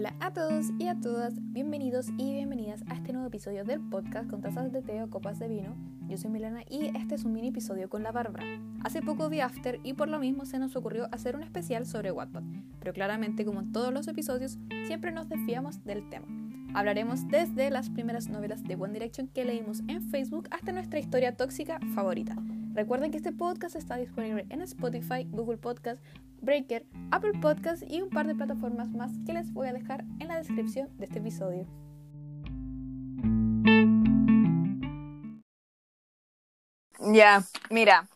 Hola a todos y a todas, bienvenidos y bienvenidas a este nuevo episodio del podcast con tazas de té o copas de vino. Yo soy Milena y este es un mini episodio con la Bárbara. Hace poco vi After y por lo mismo se nos ocurrió hacer un especial sobre Wattpad, pero claramente como en todos los episodios siempre nos desviamos del tema. Hablaremos desde las primeras novelas de One Direction que leímos en Facebook hasta nuestra historia tóxica favorita. Recuerden que este podcast está disponible en Spotify, Google Podcast, Breaker, Apple Podcast y un par de plataformas más que les voy a dejar en la descripción de este episodio. Ya, mira,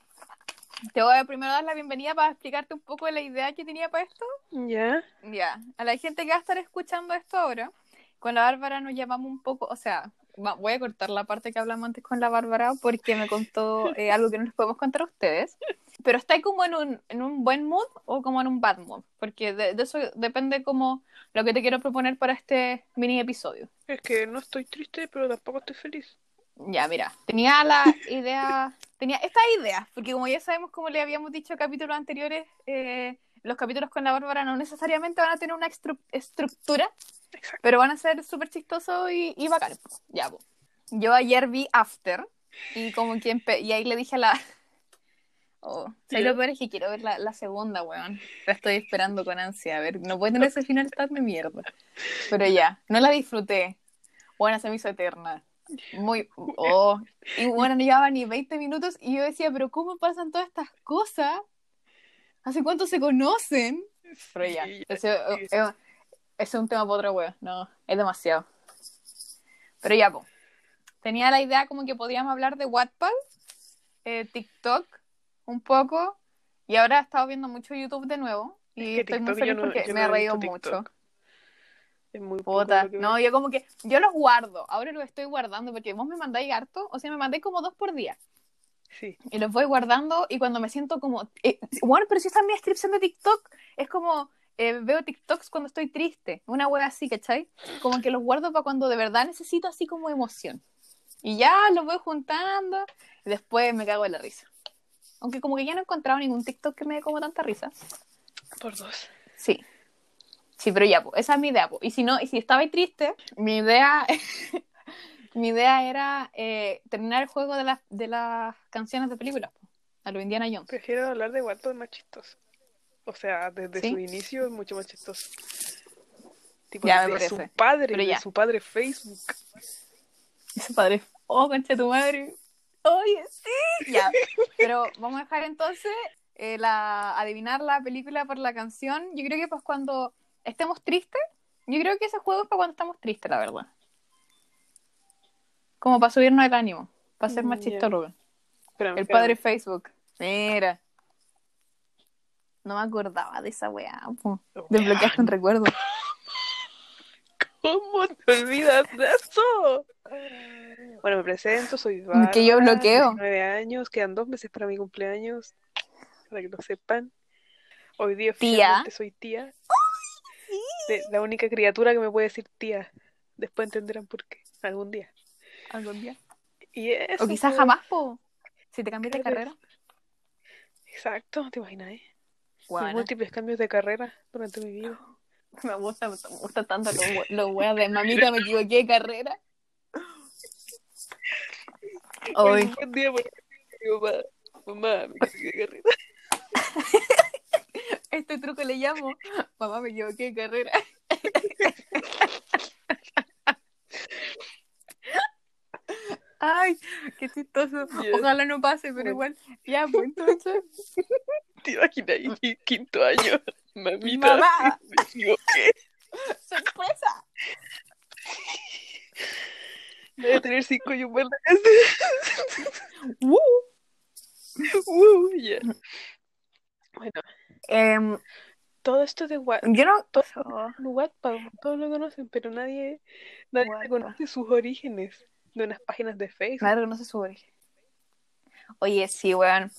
te voy a primero dar la bienvenida para explicarte un poco de la idea que tenía para esto. Ya. Ya, a la gente que va a estar escuchando esto ahora, con la Bárbara nos llamamos un poco, o sea, voy a cortar la parte que hablamos antes con la Bárbara porque me contó eh, algo que no les podemos contar a ustedes. Pero está como en un, en un buen mood o como en un bad mood, porque de, de eso depende como lo que te quiero proponer para este mini episodio. Es que no estoy triste, pero tampoco estoy feliz. Ya, mira, tenía la idea, tenía esta idea, porque como ya sabemos, como le habíamos dicho en capítulos anteriores, eh, los capítulos con la Bárbara no necesariamente van a tener una estru- estructura, Exacto. pero van a ser súper chistosos y, y bacanes. Ya, po. Yo ayer vi After y como que y ahí le dije a la... Oh, ¿sabes Ya. lo peor es que quiero ver la, la segunda, weón. La estoy esperando con ansia. A ver, no puede tener ese final tan de mierda. Pero ya, no la disfruté. Bueno, se me hizo eterna. Muy... Oh. Y bueno, no llevaba ni 20 minutos y yo decía, pero ¿cómo pasan todas estas cosas? ¿Hace cuánto se conocen? Pero ya, Sí, ese, sí. ese es un tema para otra wea. No, es demasiado. Pero ya, po. Tenía la idea como que podíamos hablar de Wattpad, eh, TikTok, un poco. Y ahora he estado viendo mucho YouTube de nuevo. Y Es que estoy muy feliz no- porque me no he reído mucho. Es muy Puta, no, yo como que, yo los guardo, ahora los estoy guardando porque vos me mandáis harto, o sea, me mandé como dos por día, Sí. y los voy guardando y cuando me siento como, eh, bueno, pero si está en mi descripción de TikTok, es como, eh, veo TikToks cuando estoy triste, una wea así, ¿cachai? Como que los guardo para cuando de verdad necesito así como emoción. Y ya los voy juntando y después me cago en la risa. Aunque como que ya no he encontrado ningún TikTok que me dé como tanta risa. Por dos. Sí. Sí, pero ya, po, esa es mi idea. po. Y si no, y si estaba ahí triste, mi idea, mi idea era eh, terminar el juego de las de las canciones de películas, po, a lo Indiana Jones. Prefiero hablar de Wattpad más chistoso. O sea, desde ¿Sí? su inicio es mucho más chistoso. Tipo, Ya, me de su padre, de su padre Facebook. Y su padre, oh, concha tu madre. Oye, sí. Ya, pero vamos a dejar entonces eh, la, adivinar la película por la canción. Yo creo que pues cuando estemos tristes, yo creo que ese juego es para cuando estamos tristes, la verdad. Como para subirnos el ánimo, para ser más chistoso. El padre Facebook. Mira. No me acordaba de esa weá. po. Desbloqueaste un recuerdo. ¿Cómo te olvidas de eso? Bueno, me presento, soy Bárbara, Que yo bloqueo. 19 años, quedan dos meses para mi cumpleaños, para que lo sepan. Hoy día Tía. oficialmente soy tía. De- la única criatura que me puede decir tía. Después entenderán por qué, algún día. Algún día. Y eso, O quizás po. jamás, po. Si te cambias de carrera. Exacto, te imaginas, ¿eh? Bueno, Múltiples cambios de carrera durante mi vida. me gusta, me gusta tanto los weas de mamita, me equivoqué de carrera. Hoy un buen día mamá, mamá, me equivoqué de carrera. Este truco le llamo. Mamá, me equivoqué de carrera. Ay, qué chistoso. Ojalá no pase, pero igual. Ya, pues entonces. ¿Te imaginas? Y quinto año, mamita, Mamá. me equivoqué. ¡Sorpresa! A tener cinco y un buen ¡Uh! Uh, ya. Bueno, Em, todo esto de Wattpad, yo no. todo Oh, Wattpad, todos lo conocen, pero nadie, nadie Wattpad. conoce sus orígenes de unas páginas de Facebook. Nadie reconoce su origen. Oye, sí, weón.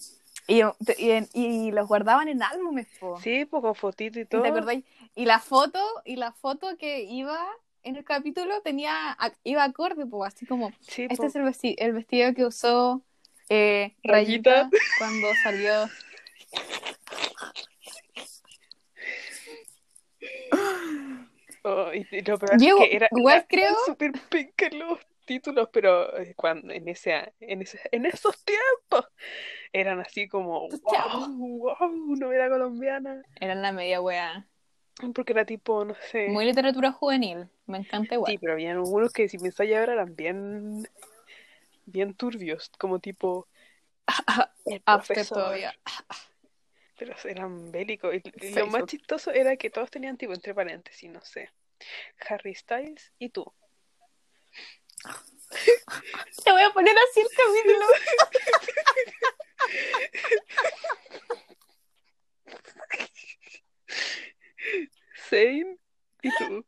Y, y, y los guardaban en álbumes, po. Sí, pues con fotito y ¿Te todo. acordáis? Y la foto, y la foto que iba en el capítulo tenía, iba acorde, pues, así como, Sí, este po. es el, vesti- el vestido que usó eh, Rayita. Rayita cuando salió. Ay, y, y lo peor es Yo que era, igual era- creo- eran súper penca los títulos, pero eh, cuando, en, ese, en, ese, en esos tiempos eran así como, wow, wow, novela colombiana. Era la media wea. Porque era tipo, no sé. Muy literatura juvenil. Me encanta igual. Sí, pero habían algunos que si pensáis ahora eran bien, bien turbios, como tipo el After profesor. todavía. Pero eran bélicos. Y, y lo más chistoso era que todos tenían tipo entre paréntesis, no sé. Harry Styles y tú. Te voy a poner así el capítulo. Zane y tú.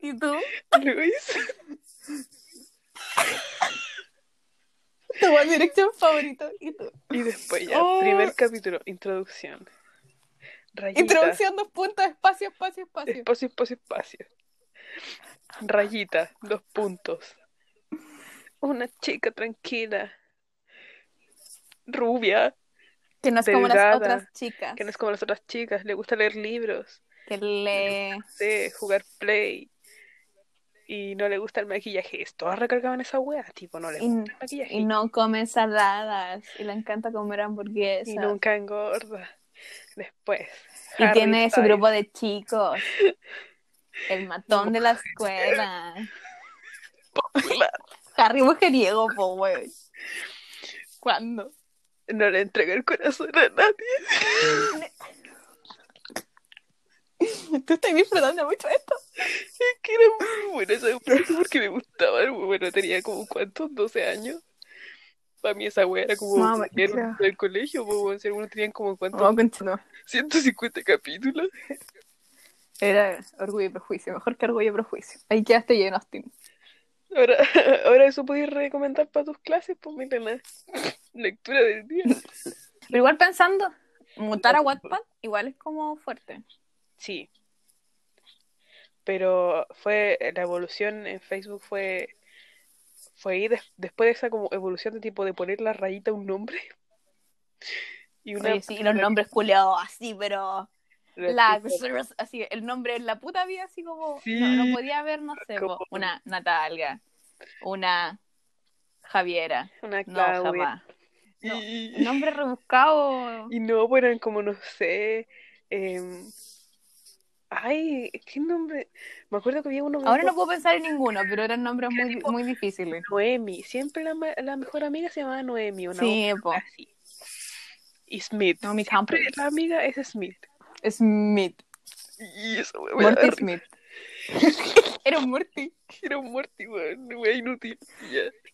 ¿Y tú? Luis. Tu One Direction favorito. ¿Y tú? Y después ya, Oh. primer capítulo, introducción. Rayita. Introducción, dos puntos, espacio, espacio, espacio. Espacio, espacio, espacio. Rayita, dos puntos. Una chica tranquila. Rubia, Que no es como las otras chicas. que no es como las otras chicas, le gusta leer libros, Que lee. de jugar play. Y no le gusta el maquillaje. Todas recargaban esa wea, tipo, no le Y, gusta el maquillaje. y no come ensaladas. Y le encanta comer hamburguesas. Y nunca engorda. Después. Y Harry tiene su grupo de chicos. El matón de la escuela. Popular. Harry mujeriego, po, wey. ¿Cuándo? No le entrega el corazón a nadie. Tú estás disfrutando mucho esto. Es que era muy buena esa wea porque me gustaba. Bueno, tenía como cuántos, 12 años. Para mí esa wea era como Mamá, era del colegio, si algunos tenían como cuántos, No, continúa. 150 capítulos. Era orgullo y prejuicio, mejor que orgullo y prejuicio. Ahí quedaste lleno, Austin. Ahora, ahora eso podías recomendar para tus clases, pues Milena. Lectura del día. Pero igual pensando, mutar a Wattpad igual es como fuerte. Sí. Pero fue la evolución en Facebook fue fue ahí des- después de esa como evolución de tipo de poner la rayita a un nombre. Y una Oye, sí, los nombres culeados así, pero... la así, el nombre en la puta vida, así como... Sí. No, no podía haber, no sé, Como- una Natalia, una Javiera. una No, Claudia. jamás. No, Y, Nombre rebuscado. y no, pues eran como no sé. em, ay, ¿qué nombre? Me acuerdo que había uno Ahora no puedo pensar en ninguno, pero eran nombres muy, tipo- muy difíciles. Noemi. Siempre la, la mejor amiga se llamaba Noemi. Sí, po. así. Y Smith. Siempre Campbell. la amiga es Smith. Smith. Y eso, me Morty. Smith. Era un Morty. Era un Morty, weón, wea inútil.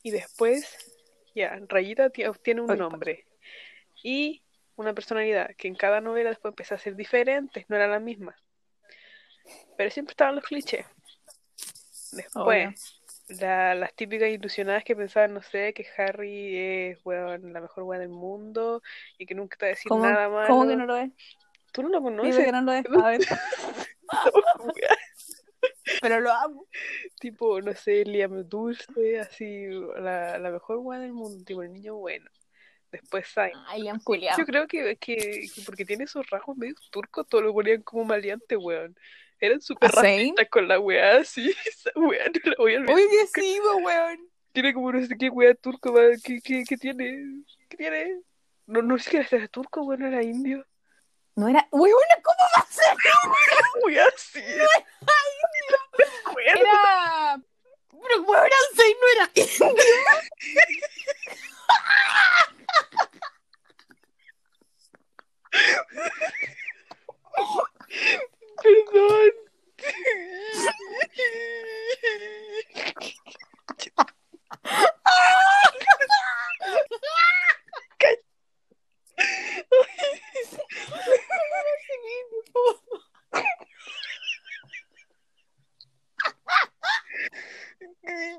Y después, ya, Rayita ti- obtiene un nombre y una personalidad que en cada novela después empezó a ser diferentes, no era la misma. Pero siempre estaban los clichés. Después, la- las típicas ilusionadas que pensaban, no sé, que Harry es weón, la mejor weá del mundo y que nunca te va a decir ¿Cómo, nada malo. ¿Cómo que no lo es? Tú no lo conoces. que no lo es. A ver. pero lo amo. tipo, no sé, Liam Dulce, así, la, la mejor weá del mundo, tipo, el niño bueno. Después Zayn. Ay, Liam culiao. Yo creo que, que, que porque tiene esos rasgos medio turcos, todo lo ponían como maleante, weón. Eran súper racistas con la weá, así, esa weá no la voy a olvidar. Oye, que sí, po, weón. Tiene como no sé qué weá turco, ¿qué, qué, qué tiene? ¿Qué tiene? No, no sé qué era turco, weón, era indio. No era. Weón, ¿cómo va a ser? Sí. Weón, Era. Pero weón, Ansei no era indio. perdón.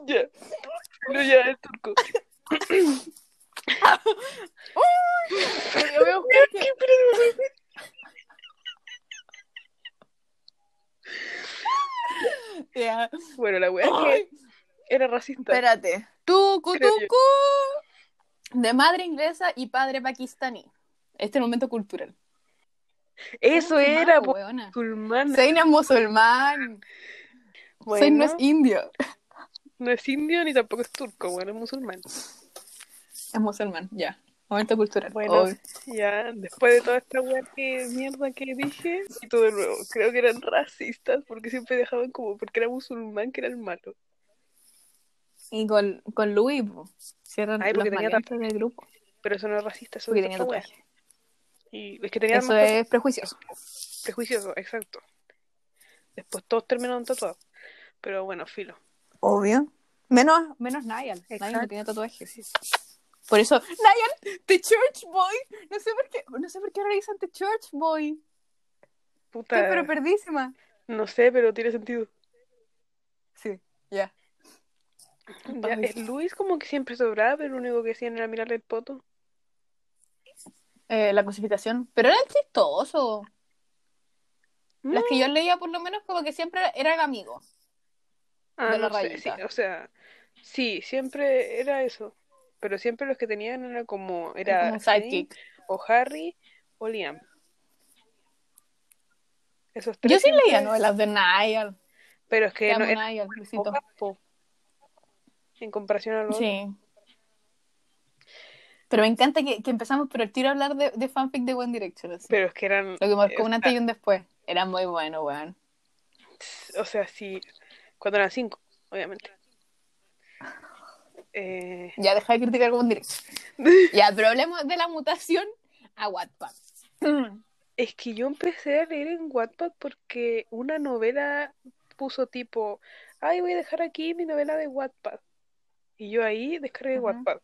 Ya. No, ya, es turco. Que-. Bueno, la es que era racista. Espérate. Tucu, tucu. De madre inglesa y padre pakistaní. Este momento cultural. Eso ¿Cómo se era, llamaba, po, weona? musulmán. Zayn no es Bueno. indio. No es indio ni tampoco es turco, bueno, es musulmán. Es musulmán, ya. Momento cultural. Bueno, ya después de toda esta weá que mierda que dije, y todo de nuevo, creo que eran racistas porque siempre dejaban como porque era musulmán que era el malo. Y con, con Louis, po. Si eran Ay, los porque tenía maleantes del grupo. Pero eso no es racista, eso Porque es tenía tatuaje. Y es que Eso es prejuicioso. prejuicioso, exacto. Después todos terminaron tatuados. Pero bueno, filo. Obvio. Menos, menos Niall. Niall no tiene tatuajes. Por eso, Niall, The Church Boy. No sé por qué, no sé por qué ahora dicen The Church Boy. Puta, Estoy pero perdísima. no sé, pero tiene sentido. Sí, ya. El Luis como que siempre sobraba, pero lo único que hacían era mirarle el poto. Eh, la cosificación. Pero era chistoso. Las que yo leía, por lo menos, como que siempre eran amigos. Ah, de la no sé, sí, o sea, sí, siempre era eso. Pero siempre los que tenían era como, era como un sidekick. o Harry o Liam. Esos tres Yo sí siempre- leía novelas de Niall. Pero es que no amo, eran Niall, besito. pocas, po, en comparación a los Sí. Pero me encanta que, que empezamos por el tiro a hablar de, de fanfic de One Direction. así. Pero es que eran, Lo que marcó un o antes y un después. Era muy bueno, weón. o sea, sí, cuando eran cinco, obviamente. Eh, Ya, deja de criticar One Direction. Ya, pero hablemos de la mutación a Wattpad. Es que yo empecé a leer en Wattpad porque una novela puso tipo, ay, voy a dejar aquí mi novela de Wattpad. Y yo ahí descargué Ujú. Wattpad.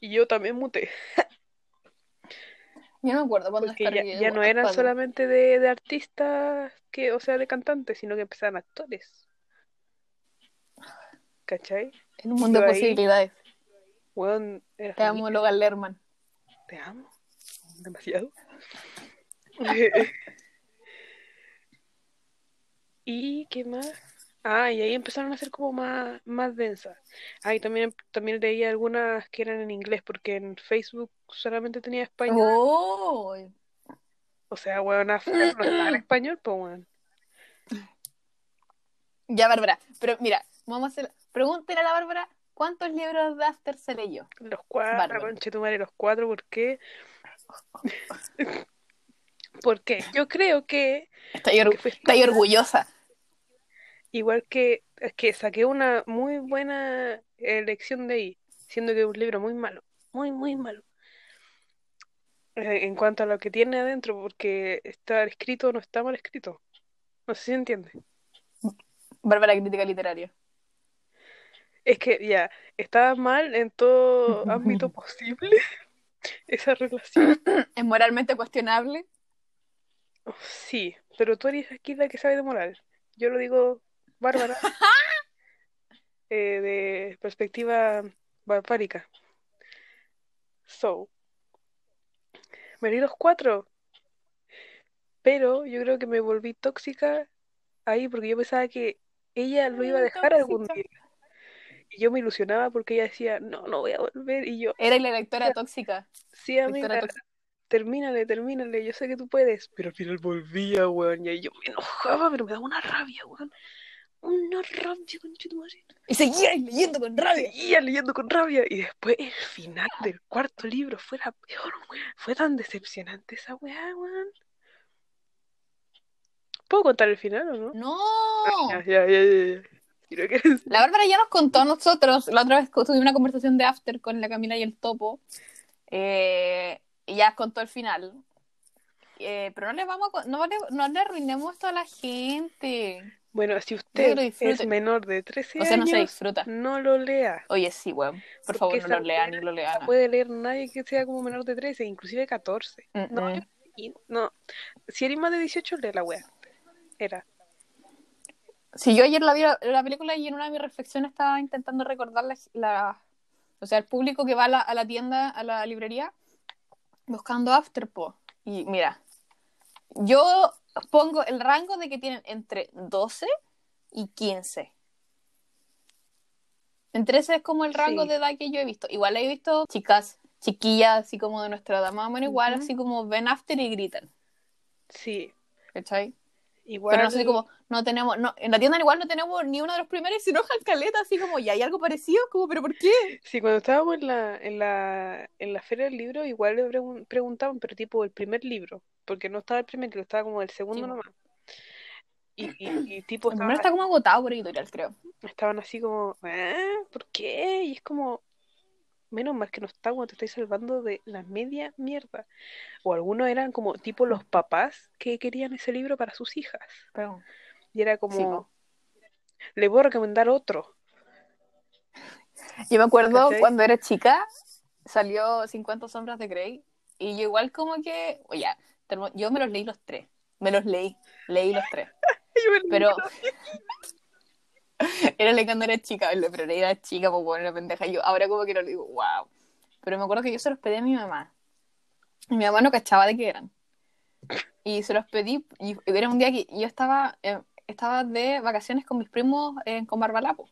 Y yo también muté, Yo no me acuerdo cuando porque ya, no eran solamente de, de artistas, que, o sea, de cantantes, sino que empezaban actores. ¿Cachai? En un mundo Yo de posibilidades. Te amo, Logan Lerman. Te amo. Demasiado. ¿Y qué más? Ah, y ahí empezaron a ser como más, más densas. Ah, y también, también leía algunas que eran en inglés, porque en Facebook solamente tenía español. Oh. O sea, weón, no estaba en español, pues weón. Ya, Bárbara. Pero mira, vamos a hacer. Pregúntale a la Bárbara cuántos libros de After se leyó. Los cuatro, Bárbaro. conchetumare, los cuatro, ¿por qué? Porque yo creo que, Estoy, estoy orgullosa. Igual que, es que saqué una muy buena elección de ahí, siendo que es un libro muy malo, muy, muy malo. Eh, En cuanto a lo que tiene adentro, porque está escrito o no está mal escrito. No sé si entiende. Bárbara, crítica literaria. Es que ya, estaba mal en todo ámbito posible esa relación. Es moralmente cuestionable. Sí, pero tú eres aquí la que sabe de moral. Yo lo digo, Bárbara, eh, de perspectiva barbárica. So, me leí los cuatro, pero yo creo que me volví tóxica ahí porque yo pensaba que ella lo iba a dejar algún día. Y yo me ilusionaba porque ella decía, no, no voy a volver. Y yo, Era la lectora tóxica. sí, amiga, tóxica. termínale, termínale, yo sé que tú puedes. Pero al final volvía, weón, y yo me enojaba, pero me daba una rabia, weón. Una rabia, conchetumare. Y seguía leyendo con rabia. Seguía leyendo con rabia. Y después el final del cuarto libro fue la peor, weón. Fue tan decepcionante esa weá, weón. ¿Puedo contar el final o no? No. Ya, ya, ya, ya, que La Bárbara ya nos contó a nosotros, la otra vez tuvimos una conversación de After con la Camila y el Topo, eh, y ya contó el final. Eh, pero no le vamos a, no, le, no le arruinemos esto a la gente. Bueno, si usted es menor de 13 O sea, no se años, disfruta. no lo lea. Oye, sí, weón. Por Porque favor, no lo weá ni lo lean. No puede leer nadie que sea como menor de 13, inclusive 14. Mm, No, mm. yo- y- no. Si eres más de 18, lee la wea. Era. Si yo ayer la vi la, la película y en una de mis reflexiones estaba intentando recordar la, la- o sea, el público que va a la, a la tienda, a la librería, buscando Afterpo. Y mira, yo pongo el rango de que tienen entre 12 y 15. Entre ese es como el rango Sí. de edad que yo he visto. Igual he visto chicas, chiquillas, así como de nuestra edad, más o menos igual, así como ven After y gritan. Sí. ¿Cachai? Igual, Pero no sé como, no tenemos, no, en la tienda igual no tenemos ni uno de los primeros y se enoja el caleta, así como, ya hay algo parecido, como, pero ¿por qué? sí, cuando estábamos en la, en la, en la feria del libro, igual le pregun- preguntaban, pero tipo el primer libro, porque no estaba el primer libro, estaba como el segundo Sí, nomás. Y, y, y tipo El primero está como agotado por editorial, creo. estaban así como, ¿eh? ¿Por qué? Y es como, menos mal que no está cuando te estáis salvando de la media mierda. O algunos eran como tipo los papás que querían ese libro para sus hijas. Pero, Y era sí, como, po. le puedo recomendar otro. Yo me acuerdo ¿Cachai? cuando era chica, salió 50 sombras de Grey, y yo igual como que, oye, termo- yo me los leí los tres, me los leí, leí los tres, pero era la cuando era chica, pero era chica, pues bueno, la pendeja, yo ahora como que lo digo, wow, pero me acuerdo que yo se los pedí a mi mamá, y mi mamá no cachaba de qué eran, y se los pedí, y era un día que yo estaba, eh, estaba de vacaciones con mis primos eh, con Barbalapo,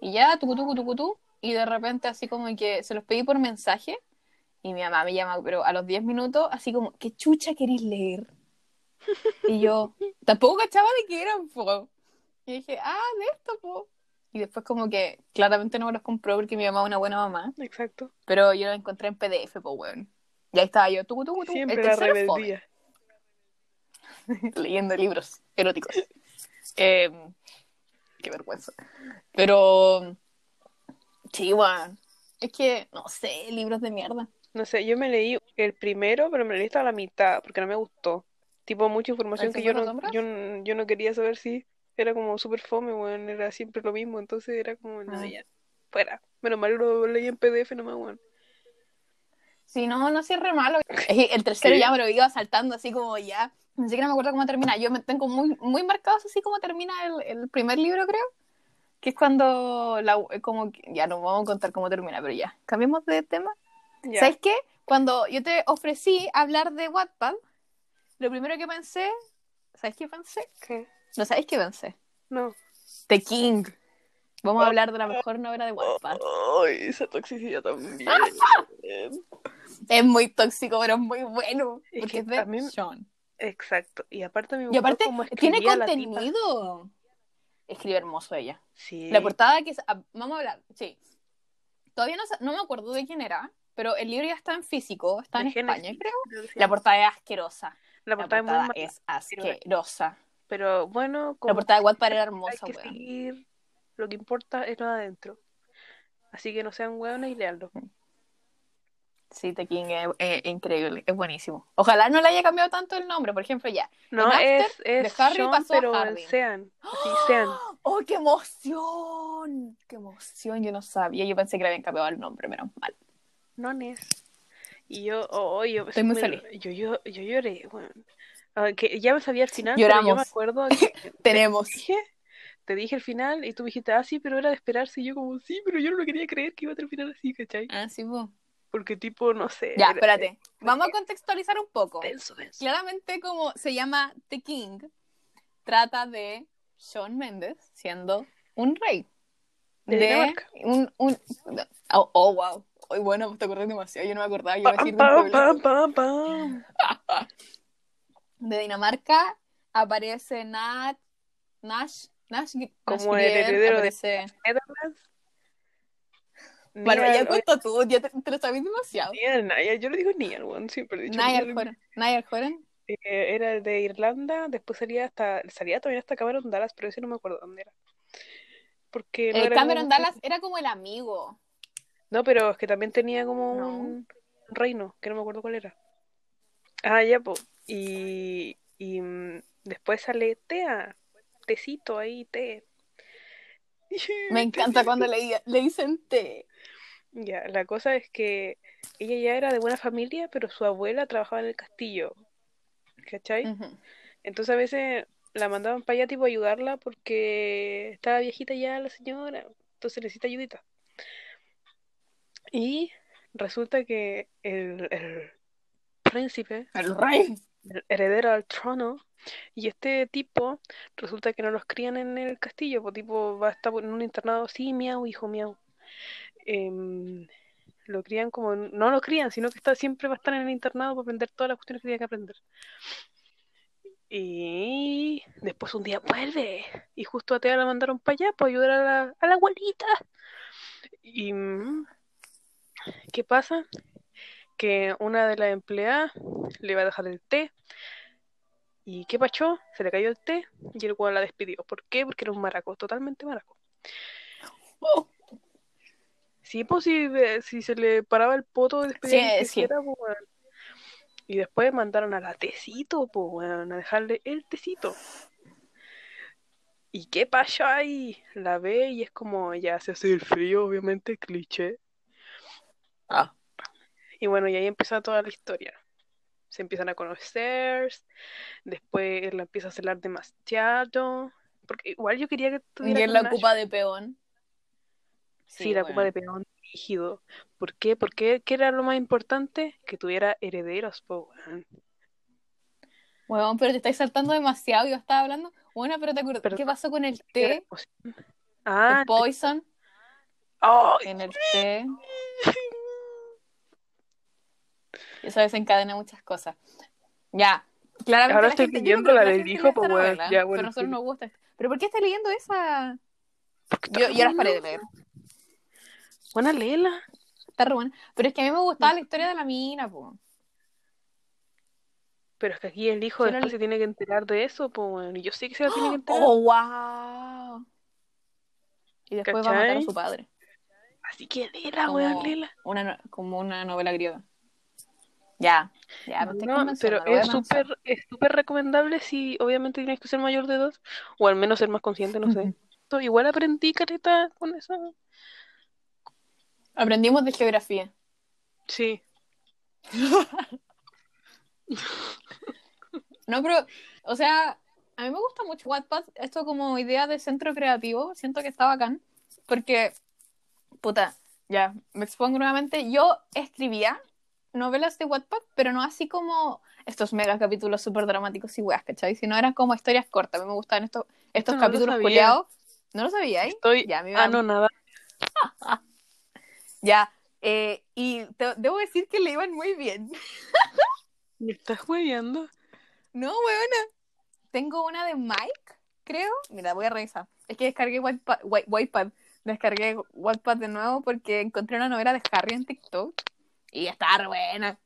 y ya, tucutú, tucutú, y de repente así como que se los pedí por mensaje, y mi mamá me llama, pero a los 10 minutos, así como, ¿qué chucha queréis leer? Y yo, tampoco cachaba de qué eran, po. Y dije, ah, de esto, po. Y después como que claramente no me los compró porque mi mamá es una buena mamá, Exacto. pero yo lo encontré en PDF, po, weón. Y ahí estaba yo, tucu, tucu, tucu, Siempre la rebeldía. leyendo libros eróticos. Eh, qué vergüenza. Pero, sí, weón. Es que, no sé, libros de mierda. No sé, yo me leí el primero, pero me leí hasta la mitad porque no me gustó. Tipo, mucha información ¿El que yo 50 no, yo, yo no quería saber si era como súper fome, weón, era siempre lo mismo, entonces era como, no, ya, fuera. Menos mal lo leí en PDF nomás, weón. Sí, no, no, sí es re malo. El tercero ¿Qué? ya me lo iba saltando así como ya. Ni siquiera me acuerdo cómo termina. Yo me tengo muy, muy marcados así como termina el, el primer libro, creo. Que es cuando la, como ya no vamos a contar cómo termina, pero ya. Cambiemos de tema. Ya. ¿Sabes qué? Cuando yo te ofrecí hablar de Wattpad, lo primero que pensé, ¿sabes qué pensé? ¿Qué? No sabes qué pensé. No. The King. Vamos a hablar de la mejor novela de Wattpad. Ay, esa toxicidad también. Es muy tóxico, pero es muy bueno. Es Porque que es de Sean. Exacto. Y aparte me Y aparte, tiene la contenido. Escribe hermoso ella. Sí. La portada que... es- ah, Vamos a hablar, sí. Todavía no, no me acuerdo de quién era, pero el libro ya está en físico, está en Génesis, España, creo. La portada es asquerosa. La La portada es muy portada mala, es asquerosa. Pero bueno, La como portada de Wattpad era hay hermosa, que weón. seguir, lo que importa es lo de adentro. Así que no sean hueones y leanlo. Sí, The King es, es increíble, es buenísimo. Ojalá no le haya cambiado tanto el nombre, por ejemplo, ya. No, After, es, es de Harry Sean, pasó a pero Harding. Sean. Así, Sean. ¡Oh, qué emoción! ¡Qué emoción! Yo no sabía, yo pensé que le habían cambiado el nombre, menos mal. No es. Y yo, oh, oh, yo, Estoy muy feliz. Yo, yo, yo lloré, bueno. Ah, que ya me sabía el final, pero yo me Lloramos. acuerdo que te Tenemos. dije, te dije el final y tú me dijiste, ah, sí, pero era de esperarse. Y yo como, sí, pero yo no lo quería creer que iba a terminar así, ¿cachai? Ah, sí, vos. Porque tipo, no sé. Ya, era- espérate. Vamos a contextualizar un poco. Denso, denso. Claramente, como se llama The King, trata de Shawn Mendes siendo un rey. De De un. un oh, oh, wow. Hoy bueno, te acordé demasiado. Yo no me acordaba. Yo iba a decir de un pam, pam, pam, pam. De Dinamarca aparece Nat, Nash. Nash, Como Nash el heredero de- aparece... Netherlands. Bueno, ya cuenta tú, ya te, te lo sabes demasiado. Niall, Niall, yo le digo Niall, weón, siempre he dicho Niall. Horan. Niall Horan. Eh, era el de Irlanda, después salía hasta, salía todavía hasta Cameron Dallas, pero ese no me acuerdo dónde era. Porque no era Cameron como- Dallas era como el amigo. No, pero es que también tenía como No. un reino, que no me acuerdo cuál era. Ah, ya, pues. Y, y mm, después sale Tea, tecito ahí, té. Me encanta cuando le, le dicen té. Ya, la cosa es que ella ya era de buena familia, pero su abuela trabajaba en el castillo. ¿Cachai? Ujú. Entonces a veces la mandaban para allá tipo a ayudarla porque estaba viejita ya la señora, entonces necesita ayudita. Y resulta que el, el príncipe, El rey. El heredero al trono, y este tipo resulta que no los crían en el castillo, pues tipo va a estar en un internado, sí, miau, hijo, miau. Em, lo crían como, no lo crían, sino que está, siempre va a estar en el internado para aprender todas las cuestiones que tiene que aprender. Y después un día vuelve. Y justo a Tea la mandaron para allá para ayudar a la, a la abuelita. Y. mm, ¿Qué pasa? Que una de las empleadas le iba a dejar el té. ¿Y qué pachó? Se le cayó el té y el weón la despidió. ¿Por qué? Porque era un maraco, totalmente maraco. Oh. Sí, pues si, si se le paraba el poto de despedir Sí, a quien sí. quisiera, pues. Y después mandaron a la tecito, pues, weón, a dejarle el tecito. ¿Y qué pasó ahí? La ve y es como, ya se hace el frío, obviamente, cliché. Ah. Y bueno, y ahí empieza toda la historia. Se empiezan a conocer, después él la empieza a celar demasiado. Porque igual yo quería que Y tuviera él con la ocupa de peón. Sí, la ocupa de peón rígido. ¿Por qué? Porque ¿qué era lo más importante? Que tuviera herederos, po, weón. Pero te estáis saltando demasiado. Yo estaba hablando. Bueno, pero te acuerdas. ¿Qué pasó con el té? Ah, el poison ¡ay! en el té. Y eso desencadena muchas cosas. Ya. Claramente Ahora estoy gente- leyendo la la del hijo, pues, novela, Ya, bueno, Pero a nosotros sí. nos gusta. ¿Pero por qué estás leyendo esa? Yo, yo las paré de leer. Buena Lela. Está re buena. Pero es que a mí me gustaba la historia de la mina, po. Pero es que aquí el hijo después se tiene que enterar de eso, pues, weón. Y yo sé que se lo tiene que enterar. ¡Oh, wow! Y después va a matar a su padre. Así que Lela, Como weón, Lela. una, como una novela griega. Ya, ya, No, convenciendo, pero es súper es súper recomendable si obviamente tienes que ser mayor de dos o al menos ser más consciente, no sé. Igual aprendí careta con eso. Aprendimos de geografía. Sí. No, pero, o sea, a mí me gusta mucho Wattpad, esto como idea de centro creativo, siento que está bacán, porque, puta, ya, me expongo nuevamente, yo escribía novelas de Wattpad, pero no así como estos mega capítulos súper dramáticos y weas, ¿cachai? Sino eran como historias cortas, a mí me gustaban estos, estos no lo capítulos sabía. culeados. ¿No lo sabíais? Estoy Ya, a mí me da- anonada. Ya, eh, y te- debo decir que le iban muy bien. ¿Me estás hueveando? No, weona. Tengo una de Mike, creo. Mira, voy a revisar. Es que descargué Wattpad, Wa- Wattpad. Descargué Wattpad de nuevo porque encontré una novela de Harry en TikTok y está re buena.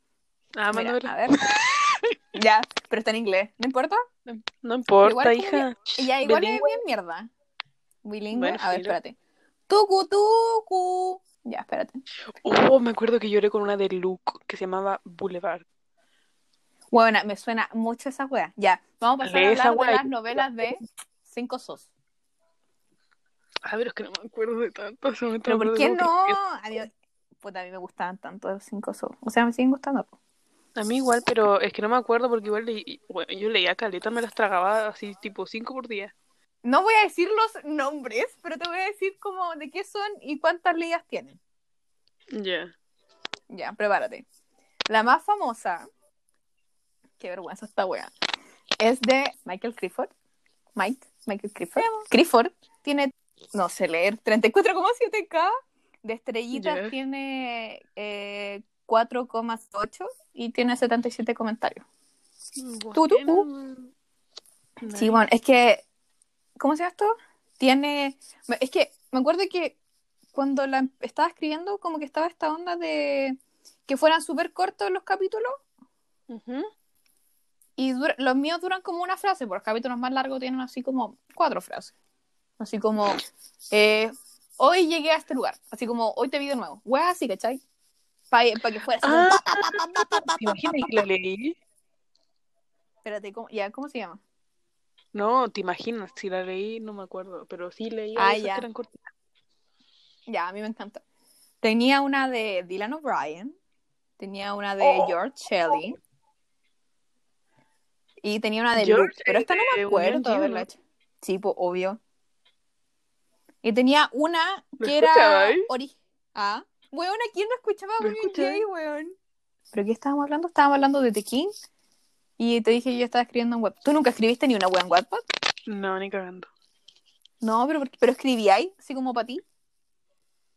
Ah, Mira, a ver. ya, pero está en inglés. ¿No importa? No importa, Igual hija. Y ya, igual Bilingüe. es bien mierda. Bilingüe. Bueno, a ver, filo. espérate. Tucu, tucu. Ya, espérate. Oh, me acuerdo que lloré con una de Luke que se llamaba Boulevard. Bueno, me suena mucho esa wea. Ya, vamos a pasar Lee a hablar de las novelas de Cinco Sos. Ah, pero es que no me acuerdo de tanto. se me Pero ¿por qué no? todo, Puta, a mí me gustaban tanto los cinco sos. O sea, me siguen gustando. po. A mí igual, pero es que no me acuerdo porque igual leí, bueno, yo leía caleta, me las tragaba así tipo cinco por día. No voy a decir los nombres, pero te voy a decir como de qué son y cuántas ligas tienen. Ya. Ya, prepárate. La más famosa, qué vergüenza esta wea, es de Michael Clifford. Mike, Michael Clifford. Clifford tiene, no sé leer, 34,7K. De estrellitas tiene eh, 4,8 y tiene 77 comentarios. Tú, tú, Bueno. Sí, bueno, es que, ¿cómo se llama esto? Tiene, es que me acuerdo que cuando la estaba escribiendo, como que estaba esta onda de que fueran súper cortos los capítulos y dura- los míos duran como una frase, porque los capítulos más largos tienen así como cuatro frases. Así como, eh, hoy llegué a este lugar, así como, hoy te vi de nuevo. Wea así, ¿cachai? Para que fuera así Ah, ¿Te imaginas que la leí? Espérate, ¿cómo, ya, ¿cómo se llama? No, te imaginas, si la leí no me acuerdo, pero sí leí Ah, ya. que eran cortitas. Ya, a mí me encanta. Tenía una de Dylan O'Brien, tenía una de Oh. George Shelley y tenía una de George Luke, pero esta no me acuerdo haberla hecho. Sí, pues, obvio. Y tenía una ¿Lo que era ori- Ah, weón, ¿quién no escuchaba ¿Lo Union? J, weón? ¿Pero qué estábamos hablando? Estábamos hablando de The King y te dije que yo estaba escribiendo en web. ¿Tú nunca escribiste ni una web en Wattpad? No, ni cagando. No, pero, pero escribíais, así como para ti.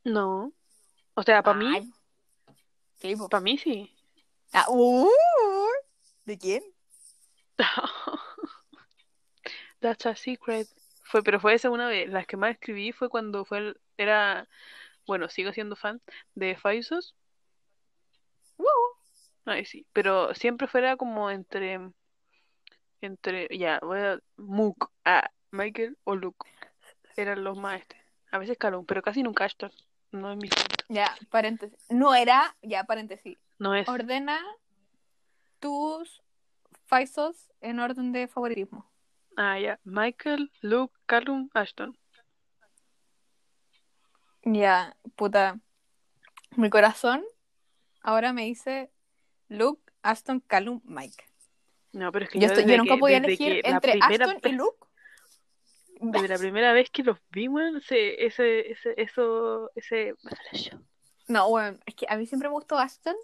No. O sea, para mí, Sí, para mí sí. Ah, uh, ¿De quién? That's a secret. Fue, pero fue esa una vez. Las que más escribí fue cuando fue el- era, bueno, sigo siendo fan de Faisos. Ay, sí, pero siempre fuera como entre, entre, ya, voy a, Mook, ah, Michael o Luke. Eran los este. A veces Calum, pero casi nunca Ashton. No es mi. Ya, paréntesis. No era, ya, paréntesis. No es. Ordena tus Faisos en orden de favoritismo. Ah, ya. Michael, Luke, Calum, Ashton. Ya, puta. Mi corazón ahora me dice Luke, Aston, Callum, Mike. No, pero es que Yo, estoy- yo nunca que- podía elegir entre Aston y Luke. Desde la primera vez que los vi, weón, ese, ese, ese, eso, ese, No, bueno, es que a mí siempre me gustó Aston,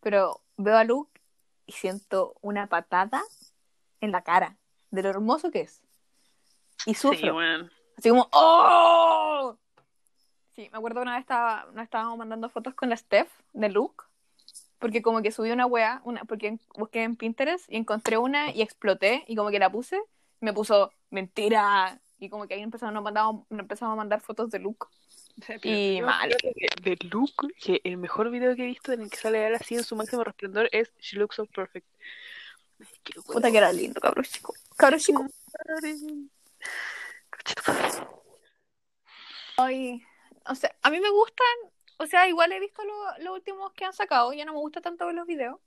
pero veo a Luke y siento una patada en la cara de lo hermoso que es. Y Sí, sufro. weón. Así como, ¡Oh! Sí, me acuerdo que una vez estaba, nos estábamos mandando fotos con la Steph de Luke, porque como que subí una wea, una, porque busqué en Pinterest y encontré una y exploté y como que la puse, y me puso mentira. Y como que ahí empezamos, nos, mandamos, nos empezamos a mandar fotos de Luke. O sea, Y mal. De Luke, que el mejor video que he visto en el que sale él así en su máximo resplandor es She Looks So Perfect. Puta que era lindo, cabrón chico. Cabrón chico. Ay, o sea, a mí me gustan, o sea, igual he visto lo- los últimos que han sacado, ya no me gusta tanto ver los videos,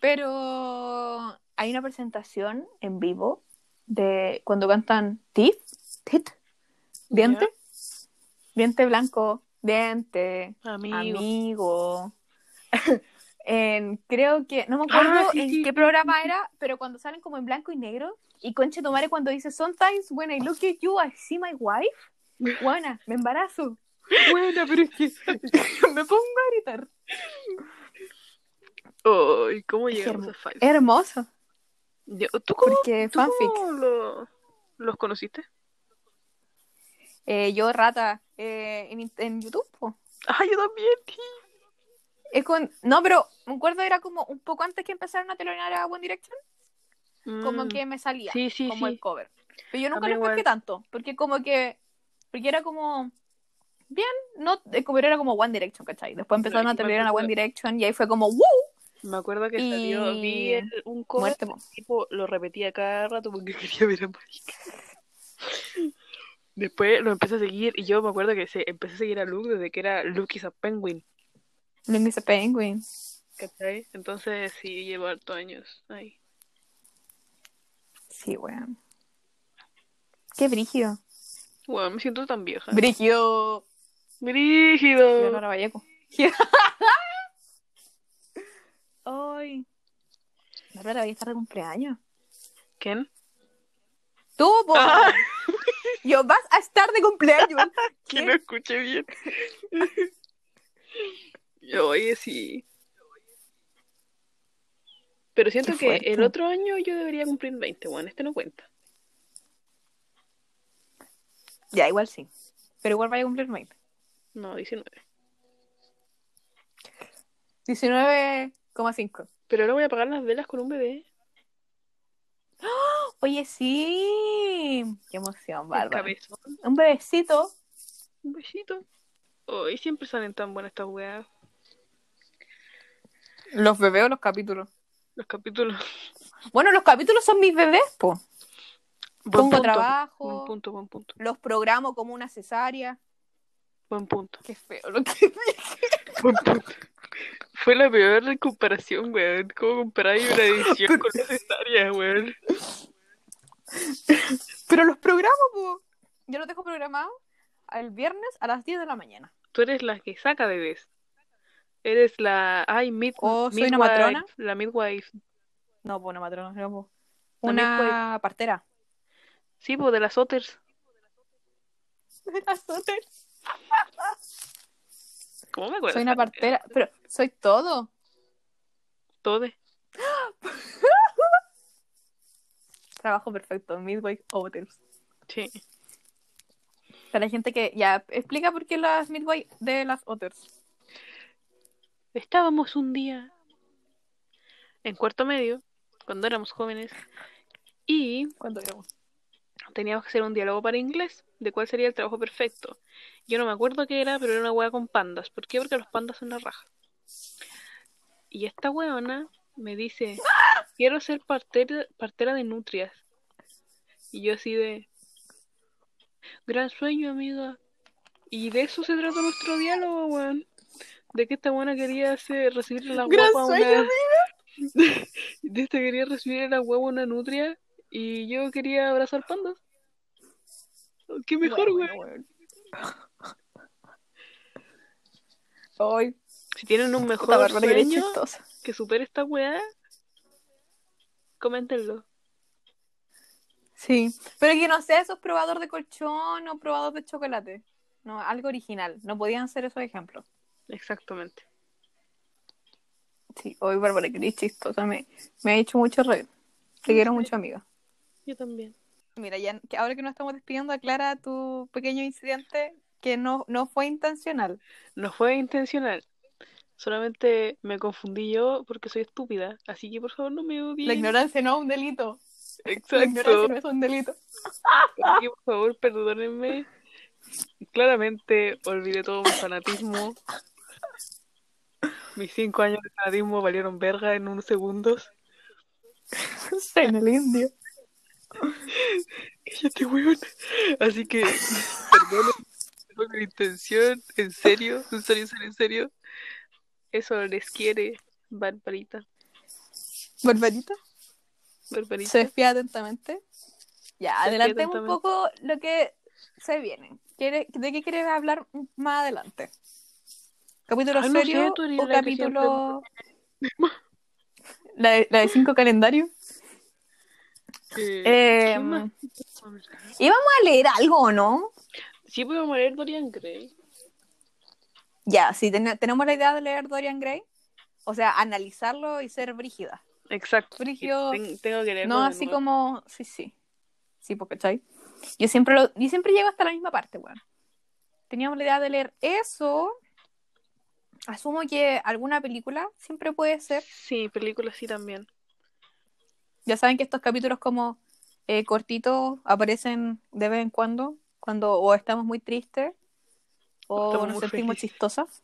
pero hay una presentación en vivo de cuando cantan Teeth, Teeth, Diente, Diente Blanco, Diente, Amigo. Amigo. en, creo que, no me acuerdo Ah, sí, en sí, qué sí, programa era, pero cuando salen como en blanco y negro, y Conche Tomare cuando dice, Sometimes when I look at you, I see my wife. Buena, me embarazo. Buena, pero es que. me pongo a gritar. Ay, ¿cómo Es llegamos hermo- a Five? Hermoso. Yo- ¿Tú cómo, Porque tú fanfic. cómo lo- los conociste? Eh, yo, rata, eh, en, en YouTube. po. Ah, yo también. Es con... No, pero me acuerdo era como un poco antes que empezaran a telonear a One Direction, como Mm, que me salía Sí, sí, como sí. el cover. Pero yo nunca lo igual. tanto, porque como que... Porque era como... Bien, no, cover era como One Direction, ¿cachai? Después empezaron a telonear a One Direction y ahí fue como ¡Woo! Me acuerdo que salió, vi el- un cover, Muerte, tipo, lo repetía cada rato porque quería ver a Marica. Después lo empecé a seguir y yo me acuerdo que se, empecé a seguir a Luke desde que era Luke is a Penguin, Is a Penguin. ¿cachai? Entonces sí, llevo hartos años ahí. Sí, weón. Qué brígido. Bueno, me siento tan vieja. Brígido. ¡Brígido! Leonora Vallejo. Ay. La verdad, voy a estar de cumpleaños. ¿Quién? Tú, po. Ah. Yo, vas a estar de cumpleaños. Que no escuché bien. Oye, sí. Pero siento que el otro año yo debería cumplir 20, bueno, este no cuenta. Ya, igual sí. Pero igual vaya a cumplir 20. No, 19. 19,5. Pero ahora voy a apagar las velas con un bebé. Oye, sí. Qué emoción, Bárbara. Un bebecito. Un besito. Hoy siempre salen tan buenas estas weas. Los bebés o los capítulos. Los capítulos. Bueno, los capítulos son mis bebés, po. Buen Pongo punto. trabajo. Buen punto, buen punto. Los programo como una cesárea. Buen punto. Qué feo lo que Buen punto. Fue la peor comparación, weón. ¿Cómo comparáis una edición con la cesárea, weón? Pero los programo, po. Yo los dejo programados el viernes a las 10 de la mañana. Tú eres la que saca bebés. Eres la. Ay, mid, Oh, soy una midwife, matrona. La midwife. No, pues una matrona, no. La Una partera. Sí, pues de las otters. ¿Cómo me acuerdo? Soy una partera, pero soy todo. Todo. Trabajo perfecto, Midwife Hotels. Sí. Para la gente que ya explica por qué las Midwife de las Otters. Estábamos un día en cuarto medio, cuando éramos jóvenes, y ¿Cuánto éramos? teníamos que hacer un diálogo para inglés de cuál sería el trabajo perfecto. Yo no me acuerdo qué era, pero era una hueá con pandas. ¿Por qué? Porque los pandas son la raja. Y esta hueona me dice, quiero ser partera, partera de nutrias. Y yo así de, gran sueño, amiga. Y de eso se trata nuestro diálogo, weón. De que esta buena quería hacer, recibir la guapa una... De esta quería recibir la huevo una nutria y yo quería abrazar pandas. Qué mejor, weón. bueno, Si tienen un mejor sueño que supere esta weá, coméntenlo. Sí, pero que no sea esos probador de colchón o probador de chocolate. No, algo original. No podían ser esos ejemplos. Exactamente. Sí, hoy Bárbara, que eres chistosa. Me, me ha hecho mucho reír. Te quiero mucho, amiga. Yo también. Mira, ya que ahora que nos estamos despidiendo, aclara tu pequeño incidente que no, no fue intencional. No fue intencional. Solamente me confundí yo porque soy estúpida. Así que por favor no me odien. La ignorancia no es un delito. La Exacto. ignorancia no es un delito. Así que por favor perdónenme. Claramente olvidé todo mi fanatismo. Mis cinco años de fanatismo valieron verga en unos segundos. en el indio. Cállate, weón. Así que, perdón por mi intención, en serio, en serio, en serio, en serio. Eso les quiere, Barbarita. Barbarita. Barbarita. Se despide atentamente. Ya, Se adelantemos despide un poco lo que se viene. ¿Quiere- ¿De qué quieres hablar más adelante? ¿Capítulo Ay, no sé, o la capítulo... La de, la de cinco calendarios? Eh, Eh, ¿qué más? ¿Íbamos a leer algo no? Sí, podemos leer Dorian Gray. Ya, sí, ten- tenemos la idea de leer Dorian Gray. O sea, analizarlo y ser brígida. Exacto. Brígido. Ten- tengo que leerlo No así nuevo. como... Sí, sí. Sí, porque, ¿cachai? Yo siempre, lo... yo siempre llego hasta la misma parte, weón. Teníamos la idea de leer eso. Asumo que alguna película siempre puede ser. Sí, películas sí también. Ya saben que estos capítulos como eh, cortitos aparecen de vez en cuando, cuando o estamos muy tristes o Estamos nos sentimos chistosas.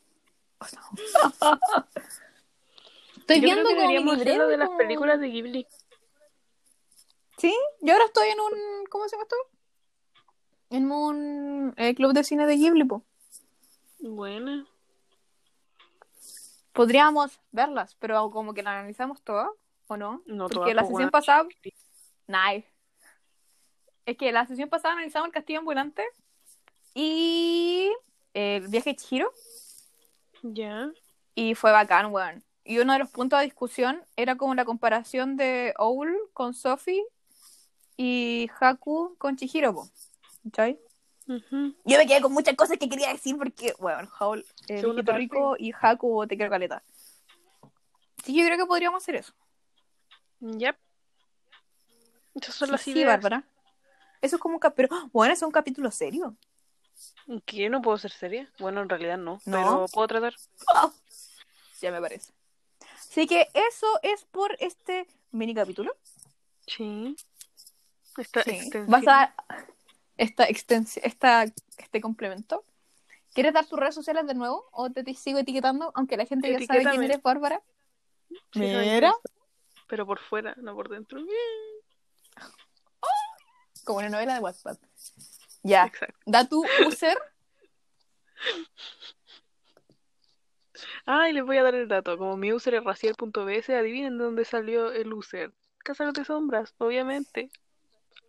Estoy Yo viendo creo que deberíamos de las como- películas de Ghibli. Sí, yo ahora estoy en un. ¿Cómo se llama esto? En un eh, club de cine de Ghibli, po. Buena. Podríamos verlas, pero como que las analizamos todas, ¿o no? No, Porque todas, la po, sesión pasada. Nice. Es que la sesión pasada analizamos el castillo ambulante y el viaje de Chihiro. Ya. Y fue bacán, weón. Y uno de los puntos de discusión era como la comparación de Owl con Sophie y Haku con Chihiro, po. Yo me quedé con muchas cosas que quería decir porque, bueno, Howl parte. rico y Haku te quiero caleta. Sí, yo creo que podríamos hacer eso. Yep. Esas son Sí, las sí, ideas. Bárbara. Eso es como un capítulo. Bueno, es un capítulo serio. ¿Qué? ¿No puedo ser seria? Bueno, en realidad no. No. Pero puedo tratar. Ya me parece. Así que eso es por este mini capítulo. Sí. Esta Sí. Vas a esta extensi- esta, este complemento. ¿Quieres dar tus redes sociales de nuevo? ¿O te, te sigo etiquetando? Aunque la gente ya sabe quién eres, Bárbara. Sí, Mira. Pero por fuera, no por dentro. Como una novela de WhatsApp. Ya. Exacto. Da tu user. Ah, y les voy a dar el dato. Como mi user es racial.bs, adivinen de dónde salió el user. Cazadores de sombras, obviamente.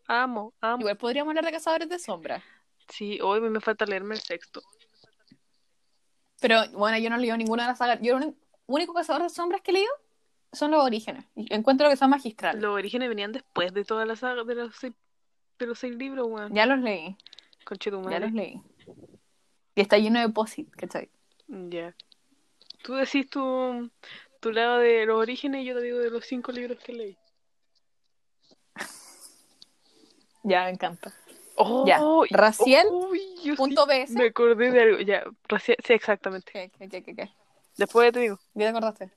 Amo, amo. Igual podríamos hablar de Cazadores de Sombras. Sí, hoy me falta leerme el sexto. Pero bueno, yo no leo ninguna de las sagas. Yo el único Cazador de Sombras que leído son los orígenes. Y encuentro que son magistrales. Los orígenes venían después de toda la saga de los seis, de los seis libros, weón. Ya los leí. Conche tu Ya los leí. Y está lleno de posit, ¿cachai? Ya. Tú decís tu, tu lado de los orígenes y yo te digo de los cinco libros que leí. Ya, me encanta. Oh, Ya. y- Raciel uy, yo sí. Me acordé de algo. Ya, Raciel, sí, exactamente. ¿Qué, qué, qué? Después te digo. ¿Ya te acordaste?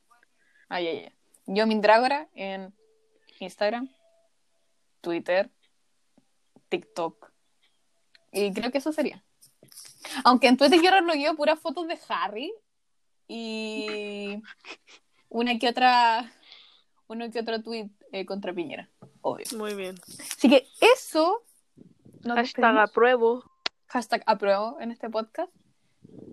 Ay, ay, ay. Yo, Mindrágora, en Instagram, Twitter, TikTok. Y creo que eso sería. Aunque en Twitter yo relogueo puras fotos de Harry y una que otra, uno que otro tweet eh, contra Piñera, obvio. Muy bien. Así que eso. nos Hashtag despedimos. apruebo. Hashtag apruebo en este podcast.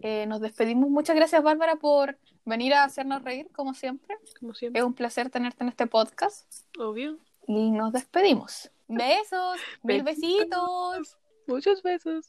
Eh, nos despedimos. Muchas gracias, Bárbara, por venir a hacernos reír, como siempre. Como Es siempre. un placer tenerte en este podcast. Obvio. Y nos despedimos. Besos, mil besitos. Muchos besos.